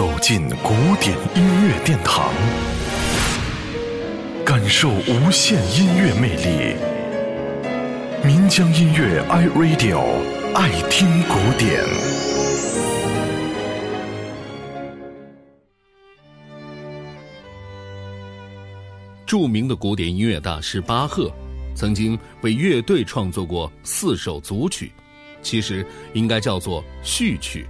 走进古典音乐殿堂，感受无限音乐魅力。民江音乐 iRadio 爱听古典。著名的古典音乐大师巴赫，曾经为乐队创作过四首组曲，其实应该叫做序曲。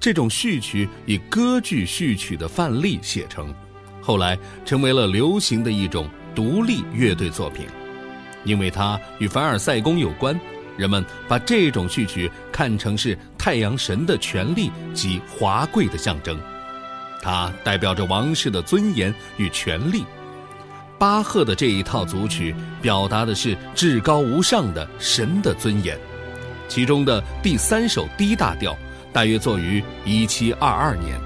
这种序曲以歌剧序曲的范例写成，后来成为了流行的一种独立乐队作品。因为它与凡尔赛宫有关，人们把这种序曲看成是太阳神的权力及华贵的象征，它代表着王室的尊严与权力。巴赫的这一套组曲表达的是至高无上的神的尊严，其中的第三首 D 大调。大约作于一七二二年，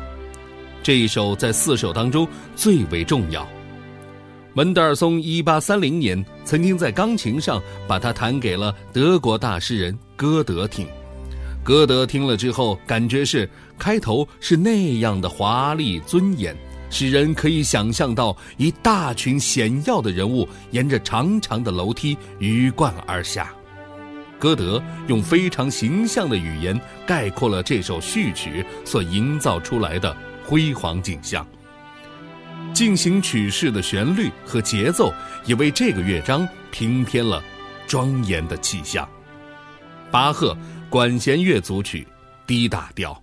这一首在四首当中最为重要。门德尔松一八三零年曾经在钢琴上把它弹给了德国大诗人歌德听，歌德听了之后，感觉是开头是那样的华丽尊严，使人可以想象到一大群显要的人物沿着长长的楼梯鱼贯而下。歌德用非常形象的语言概括了这首序曲所营造出来的辉煌景象。进行曲式的旋律和节奏也为这个乐章平添了庄严的气象。巴赫管弦乐组曲，D 大调。